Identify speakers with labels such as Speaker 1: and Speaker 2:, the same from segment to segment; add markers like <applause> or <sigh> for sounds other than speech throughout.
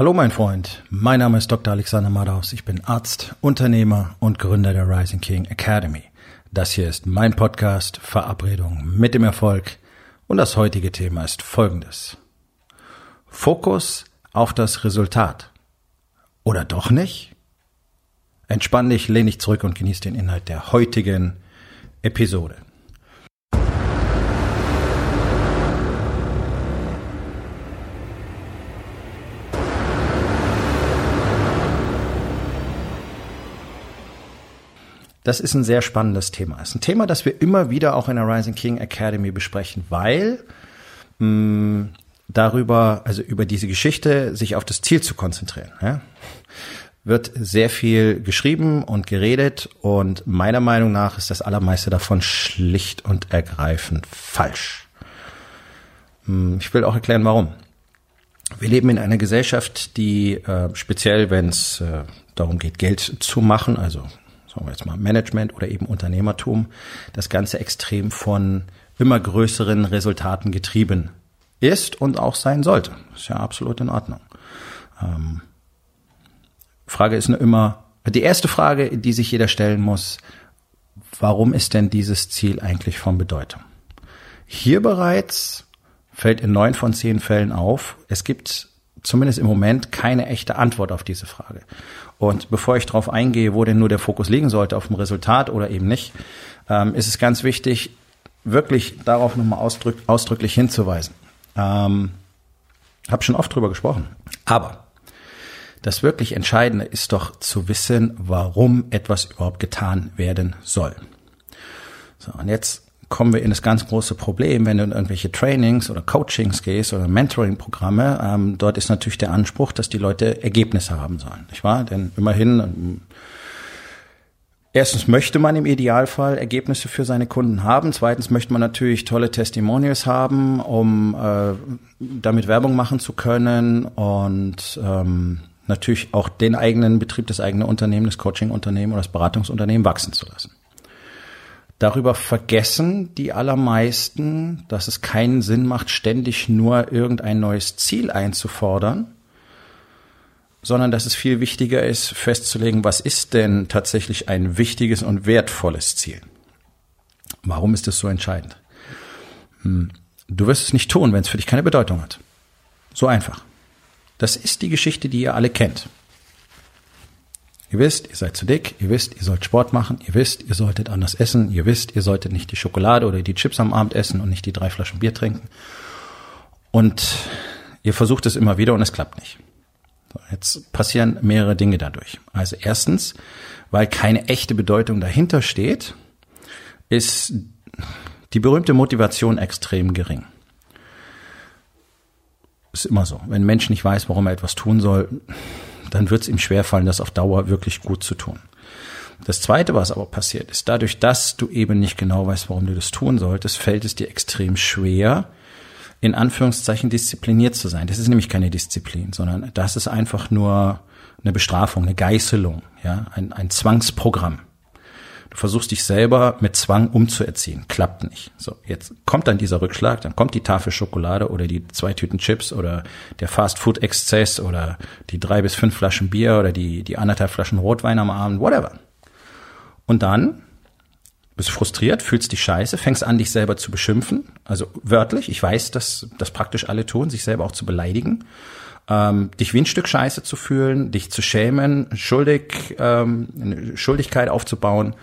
Speaker 1: Hallo mein Freund, mein Name ist Dr. Alexander Madaus. Ich bin Arzt, Unternehmer und Gründer der Rising King Academy. Das hier ist mein Podcast Verabredung mit dem Erfolg und das heutige Thema ist folgendes. Fokus auf das Resultat. Oder doch nicht? Entspann dich, lehn dich zurück und genieß den Inhalt der heutigen Episode. Das ist ein sehr spannendes Thema. Es ist ein Thema, das wir immer wieder auch in der Rising King Academy besprechen, weil mh, mm, darüber, also über diese Geschichte, sich auf das Ziel zu konzentrieren. Ja? Wird sehr viel geschrieben und geredet und meiner Meinung nach ist das allermeiste davon schlicht und ergreifend falsch. Mm, ich will auch erklären, warum. Wir leben in einer Gesellschaft, die äh, speziell, wenn es äh, darum geht, Geld zu machen, also sagen wir jetzt mal Management oder eben Unternehmertum, das Ganze extrem von immer größeren Resultaten getrieben ist und auch sein sollte. Ist ja absolut in Ordnung. Ähm, Frage ist nur immer, die erste Frage, die sich jeder stellen muss, warum ist denn dieses Ziel eigentlich von Bedeutung? Hier bereits fällt in neun von zehn Fällen auf, es gibt zumindest im Moment keine echte Antwort auf diese Frage. Und bevor ich darauf eingehe, wo denn nur der Fokus liegen sollte, auf dem Resultat oder eben nicht, ähm, ist es ganz wichtig, wirklich darauf nochmal ausdrück, ausdrücklich hinzuweisen. Ähm, habe schon oft drüber gesprochen. Aber das wirklich Entscheidende ist doch zu wissen, warum etwas überhaupt getan werden soll. So, und jetzt kommen wir in das ganz große Problem, wenn du in irgendwelche Trainings oder Coachings gehst oder Mentoring-Programme. Ähm, dort ist natürlich der Anspruch, dass die Leute Ergebnisse haben sollen, nicht wahr? Denn immerhin ähm, Erstens möchte man im Idealfall Ergebnisse für seine Kunden haben. Zweitens möchte man natürlich tolle Testimonials haben, um äh, damit Werbung machen zu können und ähm, natürlich auch den eigenen Betrieb, das eigene Unternehmen, das Coaching-Unternehmen oder das Beratungsunternehmen wachsen zu lassen. Darüber vergessen die allermeisten, dass es keinen Sinn macht, ständig nur irgendein neues Ziel einzufordern, sondern dass es viel wichtiger ist, festzulegen, was ist denn tatsächlich ein wichtiges und wertvolles Ziel. Warum ist das so entscheidend? Hm. Du wirst es nicht tun, wenn es für dich keine Bedeutung hat. So einfach. Das ist die Geschichte, die ihr alle kennt. Ihr wisst, ihr seid zu dick, ihr wisst, ihr sollt Sport machen, ihr wisst, ihr solltet anders essen, ihr wisst, ihr solltet nicht die Schokolade oder die Chips am Abend essen und nicht die drei Flaschen Bier trinken. Und ihr versucht es immer wieder und es klappt nicht. Jetzt passieren mehrere Dinge dadurch. Also erstens, weil keine echte Bedeutung dahinter steht, ist die berühmte Motivation extrem gering. Ist immer so. Wenn ein Mensch nicht weiß, warum er etwas tun soll, dann wird es ihm schwerfallen, das auf Dauer wirklich gut zu tun. Das Zweite, was aber passiert, ist, dadurch, dass du eben nicht genau weißt, warum du das tun solltest, fällt es dir extrem schwer, in Anführungszeichen diszipliniert zu sein. Das ist nämlich keine Disziplin, sondern das ist einfach nur eine Bestrafung, eine Geißelung, ja, ein, ein Zwangsprogramm. Du versuchst dich selber mit Zwang umzuerziehen. Klappt nicht. So, jetzt kommt dann dieser Rückschlag, dann kommt die Tafel Schokolade oder die zwei Tüten Chips oder der Fast-Food-Exzess oder die drei bis fünf Flaschen Bier oder die, die anderthalb Flaschen Rotwein am Abend, whatever. Und dann bist frustriert, fühlst dich scheiße, fängst an, dich selber zu beschimpfen. Also wörtlich, ich weiß, dass das praktisch alle tun, sich selber auch zu beleidigen ähm, dich wie ein Stück Scheiße zu fühlen, dich zu schämen, schuldig, ähm, eine Schuldigkeit aufzubauen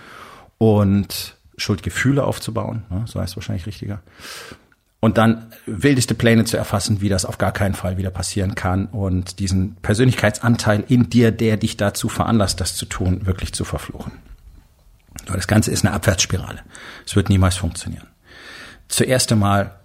Speaker 1: und Schuldgefühle aufzubauen, ne, so heißt es wahrscheinlich richtiger. Und dann wildeste Pläne zu erfassen, wie das auf gar keinen Fall wieder passieren kann und diesen Persönlichkeitsanteil in dir, der dich dazu veranlasst, das zu tun, wirklich zu verfluchen. Das Ganze ist eine Abwärtsspirale. Es wird niemals funktionieren. Zuerst einmal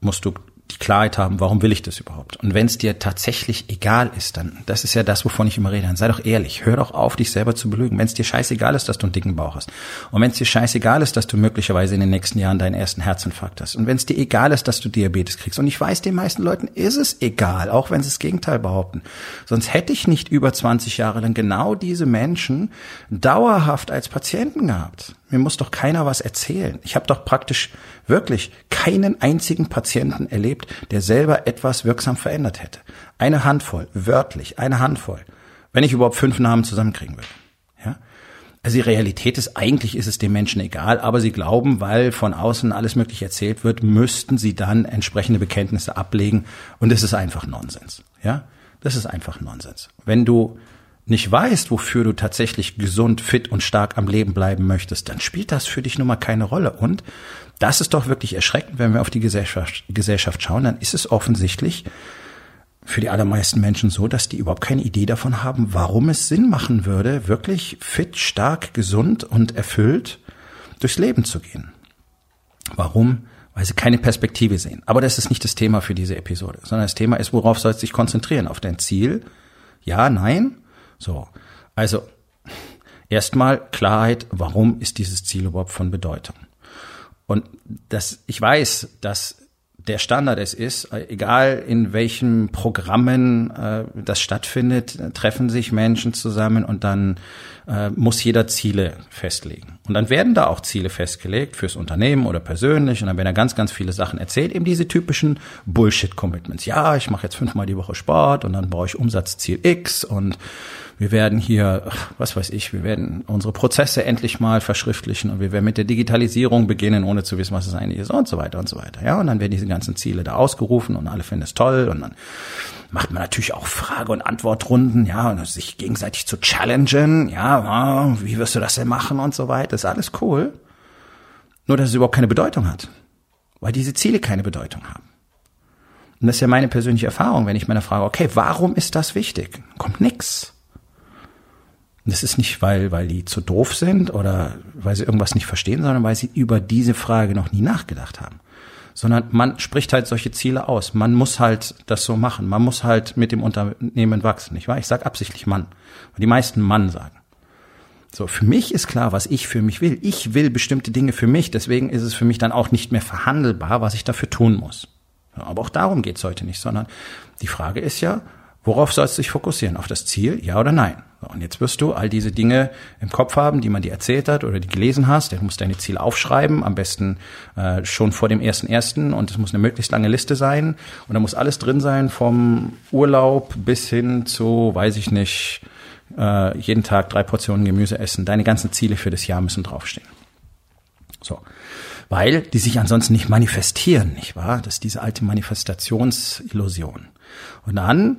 Speaker 1: musst du die Klarheit haben, warum will ich das überhaupt? Und wenn es dir tatsächlich egal ist, dann, das ist ja das, wovon ich immer rede, dann sei doch ehrlich, hör doch auf, dich selber zu belügen. Wenn es dir scheißegal ist, dass du einen dicken Bauch hast. Und wenn es dir scheißegal ist, dass du möglicherweise in den nächsten Jahren deinen ersten Herzinfarkt hast. Und wenn es dir egal ist, dass du Diabetes kriegst. Und ich weiß, den meisten Leuten ist es egal, auch wenn sie das Gegenteil behaupten. Sonst hätte ich nicht über 20 Jahre lang genau diese Menschen dauerhaft als Patienten gehabt. Mir muss doch keiner was erzählen. Ich habe doch praktisch wirklich keinen einzigen Patienten erlebt, der selber etwas wirksam verändert hätte. Eine Handvoll, wörtlich, eine Handvoll. Wenn ich überhaupt fünf Namen zusammenkriegen will. Ja? Also die Realität ist, eigentlich ist es den Menschen egal, aber sie glauben, weil von außen alles mögliche erzählt wird, müssten sie dann entsprechende Bekenntnisse ablegen und es ist einfach Nonsens. Ja? Das ist einfach Nonsens. Wenn du nicht weißt, wofür du tatsächlich gesund, fit und stark am Leben bleiben möchtest, dann spielt das für dich nun mal keine Rolle. Und das ist doch wirklich erschreckend, wenn wir auf die Gesellschaft, Gesellschaft schauen, dann ist es offensichtlich für die allermeisten Menschen so, dass die überhaupt keine Idee davon haben, warum es Sinn machen würde, wirklich fit, stark, gesund und erfüllt durchs Leben zu gehen. Warum? Weil sie keine Perspektive sehen. Aber das ist nicht das Thema für diese Episode, sondern das Thema ist, worauf sollst du dich konzentrieren? Auf dein Ziel? Ja, nein? So, also erstmal Klarheit, warum ist dieses Ziel überhaupt von Bedeutung? Und das, ich weiß, dass der Standard es ist, egal in welchen Programmen äh, das stattfindet, treffen sich Menschen zusammen und dann äh, muss jeder Ziele festlegen. Und dann werden da auch Ziele festgelegt fürs Unternehmen oder persönlich und dann werden da ganz, ganz viele Sachen erzählt, eben diese typischen Bullshit-Commitments. Ja, ich mache jetzt fünfmal die Woche Sport und dann brauche ich Umsatzziel X und wir werden hier, was weiß ich, wir werden unsere Prozesse endlich mal verschriftlichen und wir werden mit der Digitalisierung beginnen, ohne zu wissen, was es eigentlich ist und so weiter und so weiter. Ja, und dann werden diese ganzen Ziele da ausgerufen und alle finden es toll und dann macht man natürlich auch Frage- und Antwortrunden, ja, und sich gegenseitig zu challengen, ja, wie wirst du das denn machen und so weiter. Das ist alles cool. Nur, dass es überhaupt keine Bedeutung hat. Weil diese Ziele keine Bedeutung haben. Und das ist ja meine persönliche Erfahrung, wenn ich meine frage, okay, warum ist das wichtig? Kommt nix. Und das ist nicht, weil, weil die zu doof sind oder weil sie irgendwas nicht verstehen, sondern weil sie über diese Frage noch nie nachgedacht haben. Sondern man spricht halt solche Ziele aus. Man muss halt das so machen. Man muss halt mit dem Unternehmen wachsen, nicht wahr? Ich sage absichtlich Mann. Weil die meisten Mann sagen. So, für mich ist klar, was ich für mich will. Ich will bestimmte Dinge für mich. Deswegen ist es für mich dann auch nicht mehr verhandelbar, was ich dafür tun muss. Aber auch darum geht's heute nicht, sondern die Frage ist ja, worauf sollst du dich fokussieren? Auf das Ziel, ja oder nein? Und jetzt wirst du all diese Dinge im Kopf haben, die man dir erzählt hat oder die gelesen hast. Du musst deine Ziele aufschreiben, am besten äh, schon vor dem ersten ersten und es muss eine möglichst lange Liste sein. Und da muss alles drin sein, vom Urlaub bis hin zu, weiß ich nicht, äh, jeden Tag drei Portionen Gemüse essen. Deine ganzen Ziele für das Jahr müssen draufstehen. So. Weil die sich ansonsten nicht manifestieren, nicht wahr? Das ist diese alte Manifestationsillusion. Und dann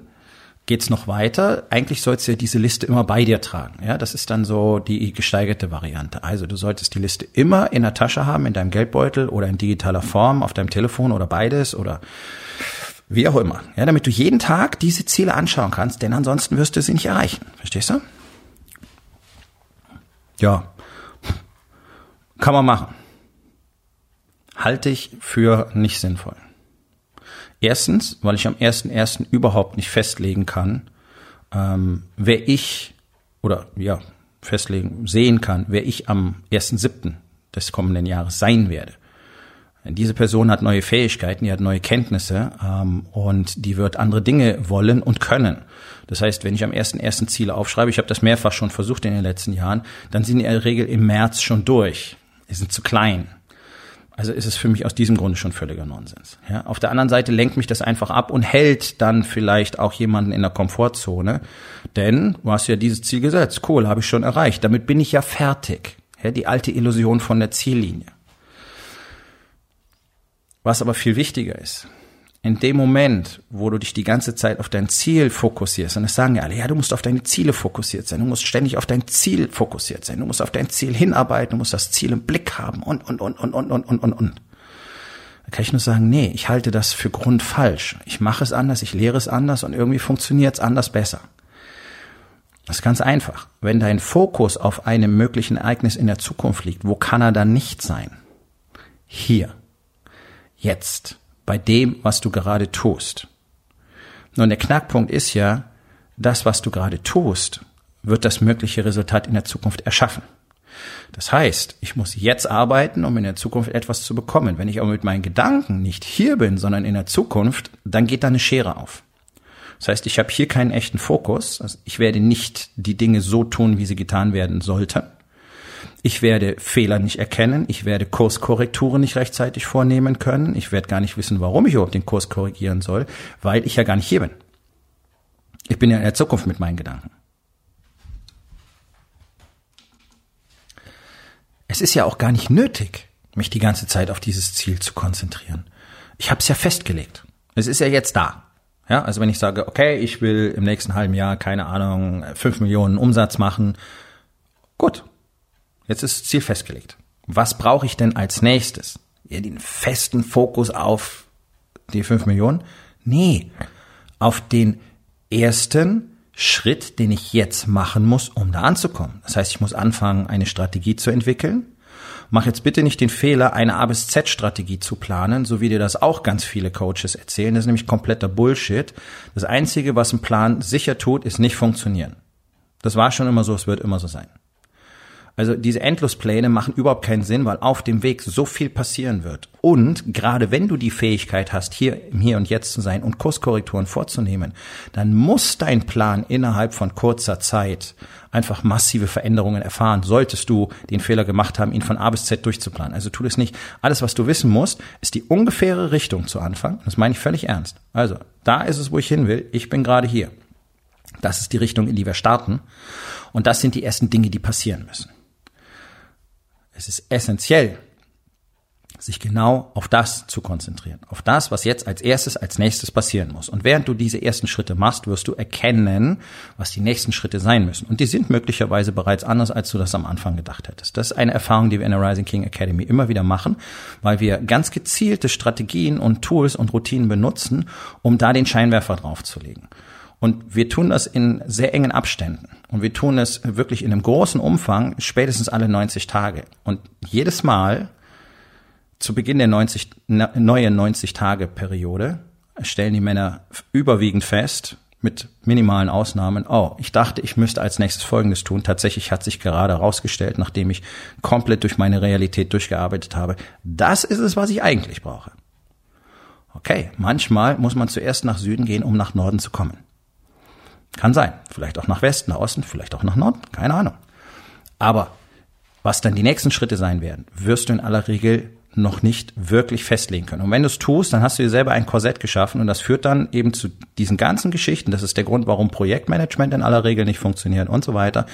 Speaker 1: geht's noch weiter. Eigentlich sollst du ja diese Liste immer bei dir tragen. Ja, das ist dann so die gesteigerte Variante. Also du solltest die Liste immer in der Tasche haben, in deinem Geldbeutel oder in digitaler Form, auf deinem Telefon oder beides oder wie auch immer. Ja, damit du jeden Tag diese Ziele anschauen kannst, denn ansonsten wirst du sie nicht erreichen. Verstehst du? Ja. Kann man machen. Halte ich für nicht sinnvoll. Erstens, weil ich am 1.1. überhaupt nicht festlegen kann, ähm, wer ich oder ja, festlegen, sehen kann, wer ich am 1.7. des kommenden Jahres sein werde. Diese Person hat neue Fähigkeiten, die hat neue Kenntnisse ähm, und die wird andere Dinge wollen und können. Das heißt, wenn ich am ersten ersten Ziele aufschreibe, ich habe das mehrfach schon versucht in den letzten Jahren, dann sind die in der Regel im März schon durch. Die sind zu klein. Also ist es für mich aus diesem Grunde schon völliger Nonsens. Ja, auf der anderen Seite lenkt mich das einfach ab und hält dann vielleicht auch jemanden in der Komfortzone. Denn du hast ja dieses Ziel gesetzt. Cool, habe ich schon erreicht. Damit bin ich ja fertig. Ja, die alte Illusion von der Ziellinie. Was aber viel wichtiger ist, in dem Moment, wo du dich die ganze Zeit auf dein Ziel fokussierst, und das sagen ja alle, ja, du musst auf deine Ziele fokussiert sein, du musst ständig auf dein Ziel fokussiert sein, du musst auf dein Ziel hinarbeiten, du musst das Ziel im Blick haben und, und, und, und, und, und, und, und, und. Da kann ich nur sagen, nee, ich halte das für grundfalsch. Ich mache es anders, ich lehre es anders und irgendwie funktioniert es anders besser. Das ist ganz einfach. Wenn dein Fokus auf einem möglichen Ereignis in der Zukunft liegt, wo kann er dann nicht sein? Hier. Jetzt bei dem, was du gerade tust. Nun, der Knackpunkt ist ja, das, was du gerade tust, wird das mögliche Resultat in der Zukunft erschaffen. Das heißt, ich muss jetzt arbeiten, um in der Zukunft etwas zu bekommen. Wenn ich aber mit meinen Gedanken nicht hier bin, sondern in der Zukunft, dann geht da eine Schere auf. Das heißt, ich habe hier keinen echten Fokus. Also ich werde nicht die Dinge so tun, wie sie getan werden sollten. Ich werde Fehler nicht erkennen. Ich werde Kurskorrekturen nicht rechtzeitig vornehmen können. Ich werde gar nicht wissen, warum ich überhaupt den Kurs korrigieren soll, weil ich ja gar nicht hier bin. Ich bin ja in der Zukunft mit meinen Gedanken. Es ist ja auch gar nicht nötig, mich die ganze Zeit auf dieses Ziel zu konzentrieren. Ich habe es ja festgelegt. Es ist ja jetzt da. Ja, also wenn ich sage, okay, ich will im nächsten halben Jahr, keine Ahnung, fünf Millionen Umsatz machen, gut, jetzt ist das Ziel festgelegt. Was brauche ich denn als nächstes? Ja, den festen Fokus auf die fünf Millionen? Nee, auf den ersten Schritt, den ich jetzt machen muss, um da anzukommen. Das heißt, ich muss anfangen, eine Strategie zu entwickeln. Mach jetzt bitte nicht den Fehler, eine A bis Z Strategie zu planen, so wie dir das auch ganz viele Coaches erzählen. Das ist nämlich kompletter Bullshit. Das Einzige, was ein Plan sicher tut, ist nicht funktionieren. Das war schon immer so, es wird immer so sein. Also diese Endlospläne machen überhaupt keinen Sinn, weil auf dem Weg so viel passieren wird. Und gerade wenn du die Fähigkeit hast, hier im Hier und Jetzt zu sein und Kurskorrekturen vorzunehmen, dann muss dein Plan innerhalb von kurzer Zeit einfach massive Veränderungen erfahren, solltest du den Fehler gemacht haben, ihn von A bis Z durchzuplanen. Also tu das nicht. Alles, was du wissen musst, ist die ungefähre Richtung zu Anfang. Das meine ich völlig ernst. Also, da ist es, wo ich hin will. Ich bin gerade hier. Das ist die Richtung, in die wir starten. Und das sind die ersten Dinge, die passieren müssen. Es ist essentiell, sich genau auf das zu konzentrieren, auf das, was jetzt als erstes, als nächstes passieren muss. Und während du diese ersten Schritte machst, wirst du erkennen, was die nächsten Schritte sein müssen. Und die sind möglicherweise bereits anders, als du das am Anfang gedacht hättest. Das ist eine Erfahrung, die wir in der Rising King Academy immer wieder machen, weil wir ganz gezielte Strategien und Tools und Routinen benutzen, um da den Scheinwerfer draufzulegen. Und wir tun das in sehr engen Abständen. Und wir tun es wirklich in einem großen Umfang, spätestens alle 90 Tage. Und jedes Mal zu Beginn der 90, neuen 90-Tage-Periode stellen die Männer überwiegend fest, mit minimalen Ausnahmen, oh, ich dachte, ich müsste als nächstes Folgendes tun. Tatsächlich hat sich gerade herausgestellt, nachdem ich komplett durch meine Realität durchgearbeitet habe, das ist es, was ich eigentlich brauche. Okay, manchmal muss man zuerst nach Süden gehen, um nach Norden zu kommen. Kann sein. Vielleicht auch nach Westen, nach Osten, vielleicht auch nach Norden. Keine Ahnung. Aber was dann die nächsten Schritte sein werden, wirst du in aller Regel noch nicht wirklich festlegen können. Und wenn du es tust, dann hast du dir selber ein Korsett geschaffen und das führt dann eben zu diesen ganzen Geschichten. Das ist der Grund, warum Projektmanagement in aller Regel nicht funktioniert und so weiter,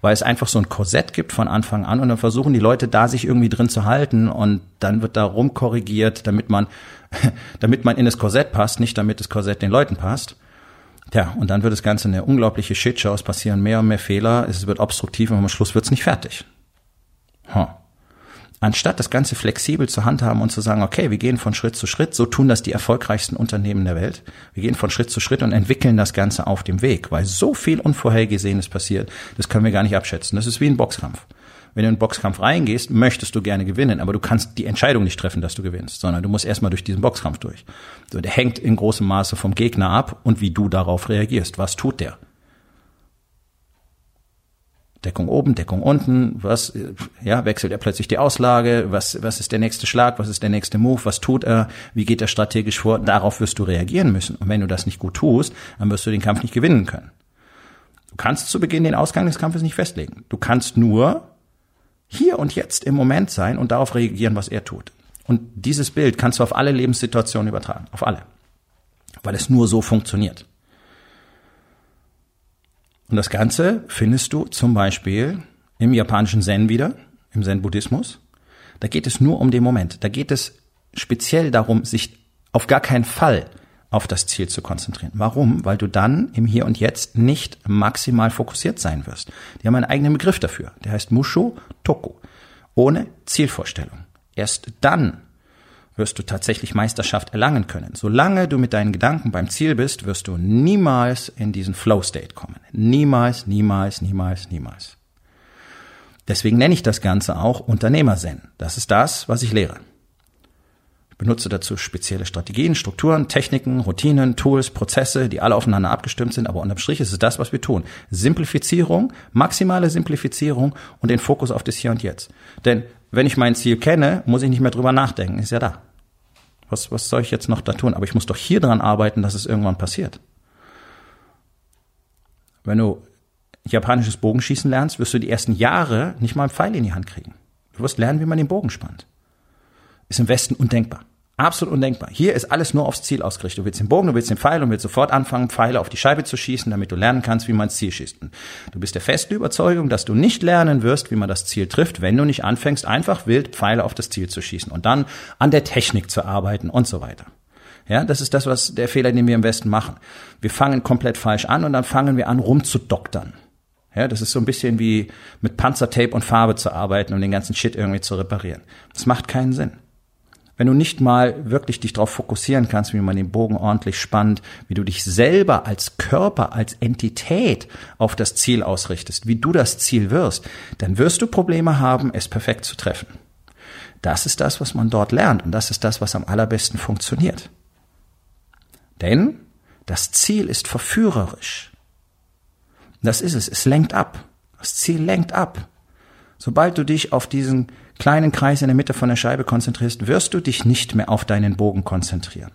Speaker 1: weil es einfach so ein Korsett gibt von Anfang an und dann versuchen die Leute da sich irgendwie drin zu halten und dann wird da rumkorrigiert, damit man, <laughs> damit man in das Korsett passt, nicht damit das Korsett den Leuten passt. Ja, und dann wird das Ganze eine unglaubliche Shitshow. Es passieren mehr und mehr Fehler. Es wird obstruktiv und am Schluss wird es nicht fertig. Huh. Anstatt das Ganze flexibel zu handhaben und zu sagen, okay, wir gehen von Schritt zu Schritt, so tun das die erfolgreichsten Unternehmen der Welt. Wir gehen von Schritt zu Schritt und entwickeln das Ganze auf dem Weg, weil so viel Unvorhergesehenes passiert, das können wir gar nicht abschätzen. Das ist wie ein Boxkampf. Wenn du in den Boxkampf reingehst, möchtest du gerne gewinnen, aber du kannst die Entscheidung nicht treffen, dass du gewinnst, sondern du musst erstmal durch diesen Boxkampf durch. So, der hängt in großem Maße vom Gegner ab und wie du darauf reagierst. Was tut der? Deckung oben, Deckung unten, was, ja, wechselt er plötzlich die Auslage, was, was ist der nächste Schlag, was ist der nächste Move, was tut er, wie geht er strategisch vor, darauf wirst du reagieren müssen. Und wenn du das nicht gut tust, dann wirst du den Kampf nicht gewinnen können. Du kannst zu Beginn den Ausgang des Kampfes nicht festlegen. Du kannst nur hier und jetzt im Moment sein und darauf reagieren, was er tut. Und dieses Bild kannst du auf alle Lebenssituationen übertragen, auf alle. Weil es nur so funktioniert. Und das Ganze findest du zum Beispiel im japanischen Zen wieder, im Zen-Buddhismus. Da geht es nur um den Moment. Da geht es speziell darum, sich auf gar keinen Fall auf das Ziel zu konzentrieren. Warum? Weil du dann im Hier und Jetzt nicht maximal fokussiert sein wirst. Die haben einen eigenen Begriff dafür. Der heißt Musho Toku. Ohne Zielvorstellung. Erst dann wirst du tatsächlich Meisterschaft erlangen können. Solange du mit deinen Gedanken beim Ziel bist, wirst du niemals in diesen Flow State kommen. Niemals, niemals, niemals, niemals. Deswegen nenne ich das Ganze auch Unternehmerzen. Das ist das, was ich lehre benutze dazu spezielle Strategien, Strukturen, Techniken, Routinen, Tools, Prozesse, die alle aufeinander abgestimmt sind, aber unterm Strich ist es das, was wir tun. Simplifizierung, maximale Simplifizierung und den Fokus auf das Hier und Jetzt. Denn wenn ich mein Ziel kenne, muss ich nicht mehr drüber nachdenken, ist ja da. Was, was soll ich jetzt noch da tun? Aber ich muss doch hier dran arbeiten, dass es irgendwann passiert. Wenn du japanisches Bogenschießen lernst, wirst du die ersten Jahre nicht mal einen Pfeil in die Hand kriegen. Du wirst lernen, wie man den Bogen spannt. Ist im Westen undenkbar. Absolut undenkbar. Hier ist alles nur aufs Ziel ausgerichtet. Du willst den Bogen, du willst den Pfeil und willst sofort anfangen, Pfeile auf die Scheibe zu schießen, damit du lernen kannst, wie man ins Ziel schießt. Du bist der festen Überzeugung, dass du nicht lernen wirst, wie man das Ziel trifft, wenn du nicht anfängst, einfach wild Pfeile auf das Ziel zu schießen und dann an der Technik zu arbeiten und so weiter. Ja, das ist das, was der Fehler, den wir im Westen machen. Wir fangen komplett falsch an und dann fangen wir an, rumzudoktern. Ja, das ist so ein bisschen wie mit Panzertape und Farbe zu arbeiten, um den ganzen Shit irgendwie zu reparieren. Das macht keinen Sinn. Wenn du nicht mal wirklich dich darauf fokussieren kannst, wie man den Bogen ordentlich spannt, wie du dich selber als Körper, als Entität auf das Ziel ausrichtest, wie du das Ziel wirst, dann wirst du Probleme haben, es perfekt zu treffen. Das ist das, was man dort lernt und das ist das, was am allerbesten funktioniert. Denn das Ziel ist verführerisch. Das ist es, es lenkt ab. Das Ziel lenkt ab. Sobald du dich auf diesen kleinen Kreis in der Mitte von der Scheibe konzentrierst, wirst du dich nicht mehr auf deinen Bogen konzentrieren.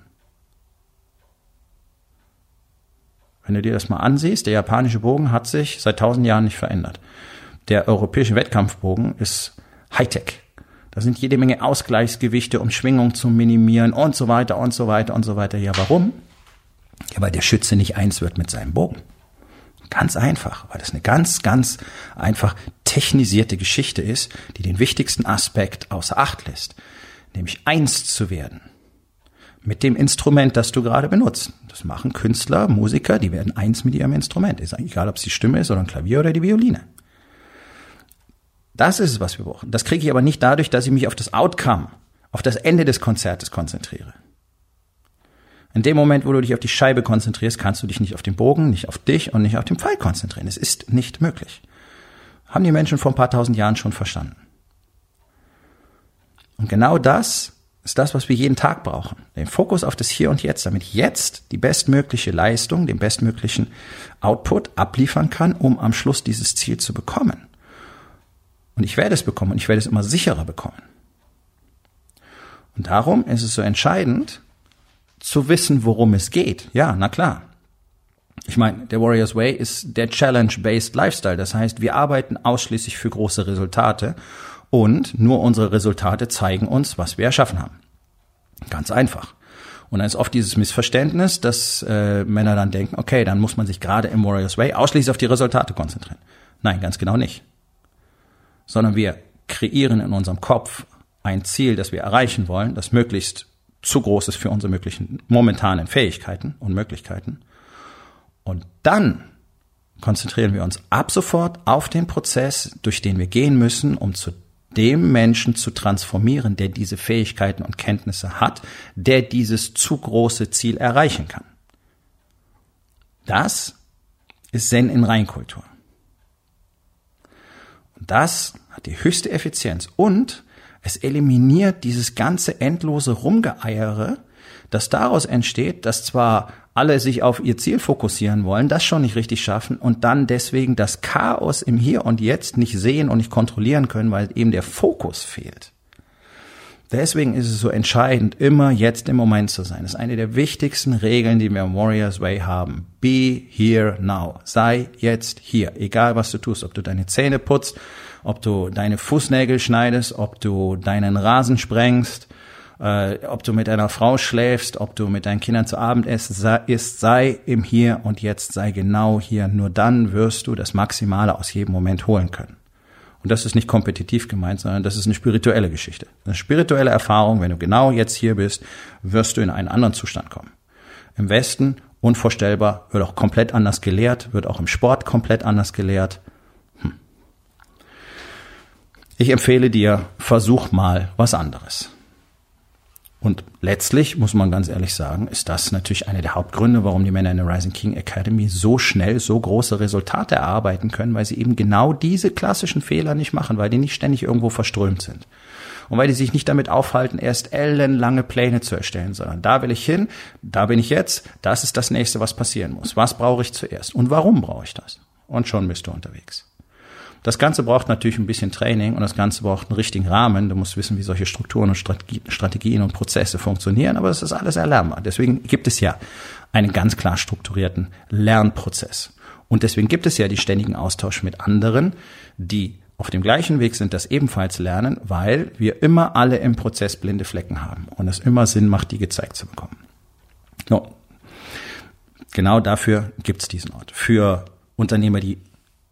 Speaker 1: Wenn du dir das mal ansiehst, der japanische Bogen hat sich seit tausend Jahren nicht verändert. Der europäische Wettkampfbogen ist Hightech. Da sind jede Menge Ausgleichsgewichte, um Schwingung zu minimieren und so weiter und so weiter und so weiter. Ja, warum? Ja, weil der Schütze nicht eins wird mit seinem Bogen. Ganz einfach, weil das eine ganz, ganz einfach technisierte Geschichte ist, die den wichtigsten Aspekt außer Acht lässt, nämlich eins zu werden mit dem Instrument, das du gerade benutzt. Das machen Künstler, Musiker, die werden eins mit ihrem Instrument. Ist egal, ob es die Stimme ist oder ein Klavier oder die Violine. Das ist es, was wir brauchen. Das kriege ich aber nicht dadurch, dass ich mich auf das Outcome, auf das Ende des Konzertes konzentriere. In dem Moment, wo du dich auf die Scheibe konzentrierst, kannst du dich nicht auf den Bogen, nicht auf dich und nicht auf den Pfeil konzentrieren. Es ist nicht möglich. Haben die Menschen vor ein paar tausend Jahren schon verstanden. Und genau das ist das, was wir jeden Tag brauchen. Den Fokus auf das Hier und Jetzt, damit jetzt die bestmögliche Leistung, den bestmöglichen Output abliefern kann, um am Schluss dieses Ziel zu bekommen. Und ich werde es bekommen und ich werde es immer sicherer bekommen. Und darum ist es so entscheidend, zu wissen, worum es geht. Ja, na klar. Ich meine, der Warriors Way ist der Challenge-Based Lifestyle. Das heißt, wir arbeiten ausschließlich für große Resultate und nur unsere Resultate zeigen uns, was wir erschaffen haben. Ganz einfach. Und dann ist oft dieses Missverständnis, dass äh, Männer dann denken, okay, dann muss man sich gerade im Warriors Way ausschließlich auf die Resultate konzentrieren. Nein, ganz genau nicht. Sondern wir kreieren in unserem Kopf ein Ziel, das wir erreichen wollen, das möglichst zu groß ist für unsere möglichen momentanen Fähigkeiten und Möglichkeiten. Und dann konzentrieren wir uns ab sofort auf den Prozess, durch den wir gehen müssen, um zu dem Menschen zu transformieren, der diese Fähigkeiten und Kenntnisse hat, der dieses zu große Ziel erreichen kann. Das ist Zen in Reinkultur. Und das hat die höchste Effizienz und es eliminiert dieses ganze endlose Rumgeeiere, das daraus entsteht, dass zwar alle sich auf ihr Ziel fokussieren wollen, das schon nicht richtig schaffen und dann deswegen das Chaos im Hier und Jetzt nicht sehen und nicht kontrollieren können, weil eben der Fokus fehlt. Deswegen ist es so entscheidend, immer jetzt im Moment zu sein. Das ist eine der wichtigsten Regeln, die wir im Warriors Way haben. Be here now. Sei jetzt hier. Egal was du tust, ob du deine Zähne putzt, ob du deine Fußnägel schneidest, ob du deinen Rasen sprengst, äh, ob du mit einer Frau schläfst, ob du mit deinen Kindern zu Abend isst, sei im Hier und Jetzt, sei genau hier. Nur dann wirst du das Maximale aus jedem Moment holen können. Und das ist nicht kompetitiv gemeint, sondern das ist eine spirituelle Geschichte. Eine spirituelle Erfahrung, wenn du genau jetzt hier bist, wirst du in einen anderen Zustand kommen. Im Westen unvorstellbar, wird auch komplett anders gelehrt, wird auch im Sport komplett anders gelehrt. Ich empfehle dir, versuch mal was anderes. Und letztlich, muss man ganz ehrlich sagen, ist das natürlich einer der Hauptgründe, warum die Männer in der Rising King Academy so schnell so große Resultate erarbeiten können, weil sie eben genau diese klassischen Fehler nicht machen, weil die nicht ständig irgendwo verströmt sind. Und weil die sich nicht damit aufhalten, erst ellenlange Pläne zu erstellen, sondern da will ich hin, da bin ich jetzt, das ist das nächste, was passieren muss. Was brauche ich zuerst? Und warum brauche ich das? Und schon bist du unterwegs. Das Ganze braucht natürlich ein bisschen Training und das Ganze braucht einen richtigen Rahmen. Du musst wissen, wie solche Strukturen und Strategien und Prozesse funktionieren, aber es ist alles erlernbar. Deswegen gibt es ja einen ganz klar strukturierten Lernprozess. Und deswegen gibt es ja die ständigen Austausch mit anderen, die auf dem gleichen Weg sind, das ebenfalls lernen, weil wir immer alle im Prozess blinde Flecken haben und es immer Sinn macht, die gezeigt zu bekommen. No. Genau dafür gibt es diesen Ort. Für Unternehmer, die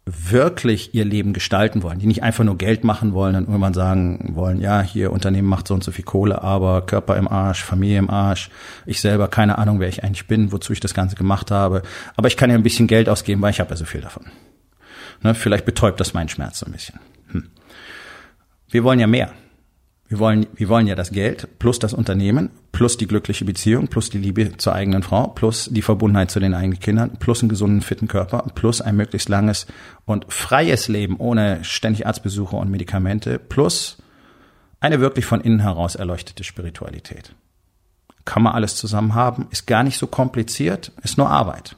Speaker 1: wirklich ihr Leben gestalten wollen, die nicht einfach nur Geld machen wollen und irgendwann sagen wollen, ja, hier Unternehmen macht so und so viel Kohle, aber Körper im Arsch, Familie im Arsch, ich selber keine Ahnung, wer ich eigentlich bin, wozu ich das Ganze gemacht habe, aber ich kann ja ein bisschen Geld ausgeben, weil ich habe ja so viel davon. Ne, vielleicht betäubt das meinen Schmerz so ein bisschen. Hm. Wir wollen ja mehr. Wir wollen, wir wollen ja das Geld plus das Unternehmen plus die glückliche Beziehung plus die Liebe zur eigenen Frau plus die Verbundenheit zu den eigenen Kindern plus einen gesunden, fitten Körper plus ein möglichst langes und freies Leben ohne ständig Arztbesuche und Medikamente plus eine wirklich von innen heraus erleuchtete Spiritualität. Kann man alles zusammen haben, ist gar nicht so kompliziert, ist nur Arbeit.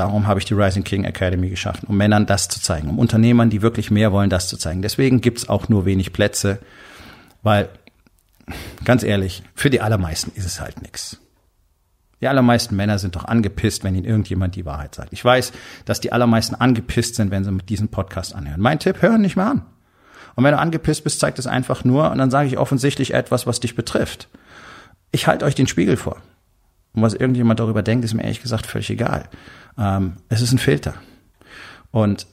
Speaker 1: Darum habe ich die Rising King Academy geschaffen, um Männern das zu zeigen, um Unternehmern, die wirklich mehr wollen, das zu zeigen. Deswegen gibt's auch nur wenig Plätze, weil, ganz ehrlich, für die allermeisten ist es halt nix. Die allermeisten Männer sind doch angepisst, wenn ihnen irgendjemand die Wahrheit sagt. Ich weiß, dass die allermeisten angepisst sind, wenn sie mit diesem Podcast anhören. Mein Tipp, hören nicht mehr an. Und wenn du angepisst bist, zeigt es einfach nur und dann sage ich offensichtlich etwas, was dich betrifft. Ich halte euch den Spiegel vor. Und was irgendjemand darüber denkt, ist mir ehrlich gesagt völlig egal. Ähm, es ist ein Filter. Und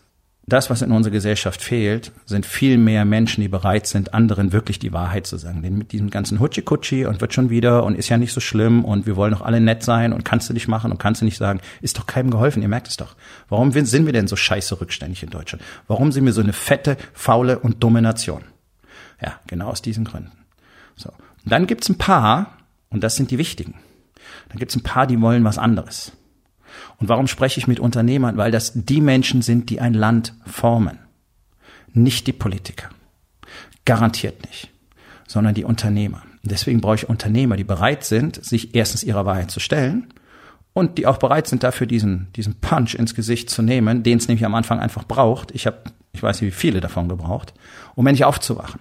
Speaker 1: das, was in unserer Gesellschaft fehlt, sind viel mehr Menschen, die bereit sind, anderen wirklich die Wahrheit zu sagen. Denn mit diesem ganzen Hutschi-Kutschi und wird schon wieder und ist ja nicht so schlimm und wir wollen doch alle nett sein und kannst du nicht machen und kannst du nicht sagen, ist doch keinem geholfen, ihr merkt es doch. Warum sind wir denn so scheiße rückständig in Deutschland? Warum sind wir so eine fette, faule und dumme Nation? Ja, genau aus diesen Gründen. So. Und dann gibt's ein paar, und das sind die wichtigen. Dann gibt's ein paar, die wollen was anderes. Und warum spreche ich mit Unternehmern? Weil das die Menschen sind, die ein Land formen. Nicht die Politiker. Garantiert nicht. Sondern die Unternehmer. Deswegen brauche ich Unternehmer, die bereit sind, sich erstens ihrer Wahrheit zu stellen und die auch bereit sind, dafür diesen, diesen Punch ins Gesicht zu nehmen, den es nämlich am Anfang einfach braucht. Ich habe, ich weiß nicht, wie viele davon gebraucht, um endlich aufzuwachen.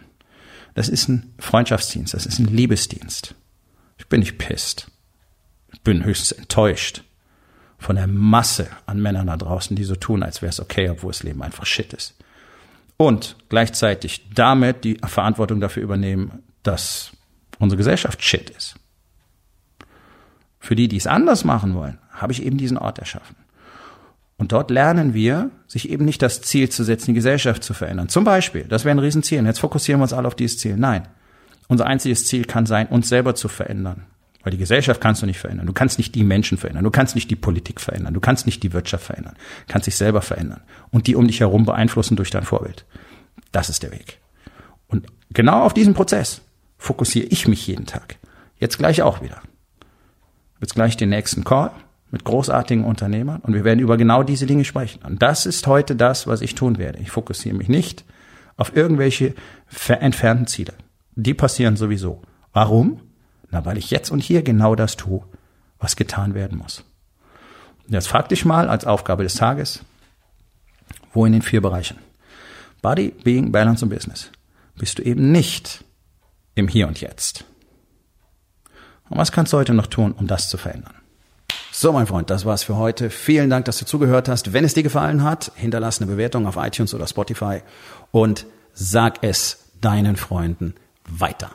Speaker 1: Das ist ein Freundschaftsdienst, das ist ein Liebesdienst. Ich bin nicht pisst. Ich bin höchstens enttäuscht von der Masse an Männern da draußen, die so tun, als wäre es okay, obwohl das Leben einfach Shit ist. Und gleichzeitig damit die Verantwortung dafür übernehmen, dass unsere Gesellschaft Shit ist. Für die, die es anders machen wollen, habe ich eben diesen Ort erschaffen. Und dort lernen wir, sich eben nicht das Ziel zu setzen, die Gesellschaft zu verändern. Zum Beispiel, das wäre ein Riesenziel. Und jetzt fokussieren wir uns alle auf dieses Ziel. Nein. Unser einziges Ziel kann sein, uns selber zu verändern. Weil die Gesellschaft kannst du nicht verändern. Du kannst nicht die Menschen verändern. Du kannst nicht die Politik verändern. Du kannst nicht die Wirtschaft verändern. Du kannst dich selber verändern. Und die um dich herum beeinflussen durch dein Vorbild. Das ist der Weg. Und genau auf diesen Prozess fokussiere ich mich jeden Tag. Jetzt gleich auch wieder. Jetzt gleich den nächsten Call mit großartigen Unternehmern und wir werden über genau diese Dinge sprechen. Und das ist heute das, was ich tun werde. Ich fokussiere mich nicht auf irgendwelche entfernten Ziele. Die passieren sowieso. Warum? Na, weil ich jetzt und hier genau das tue, was getan werden muss. Jetzt frag dich mal als Aufgabe des Tages, wo in den vier Bereichen Body, Being, Balance und Business bist du eben nicht im Hier und Jetzt. Und was kannst du heute noch tun, um das zu verändern? So, mein Freund, das war's für heute. Vielen Dank, dass du zugehört hast. Wenn es dir gefallen hat, hinterlass eine Bewertung auf iTunes oder Spotify und sag es deinen Freunden weiter.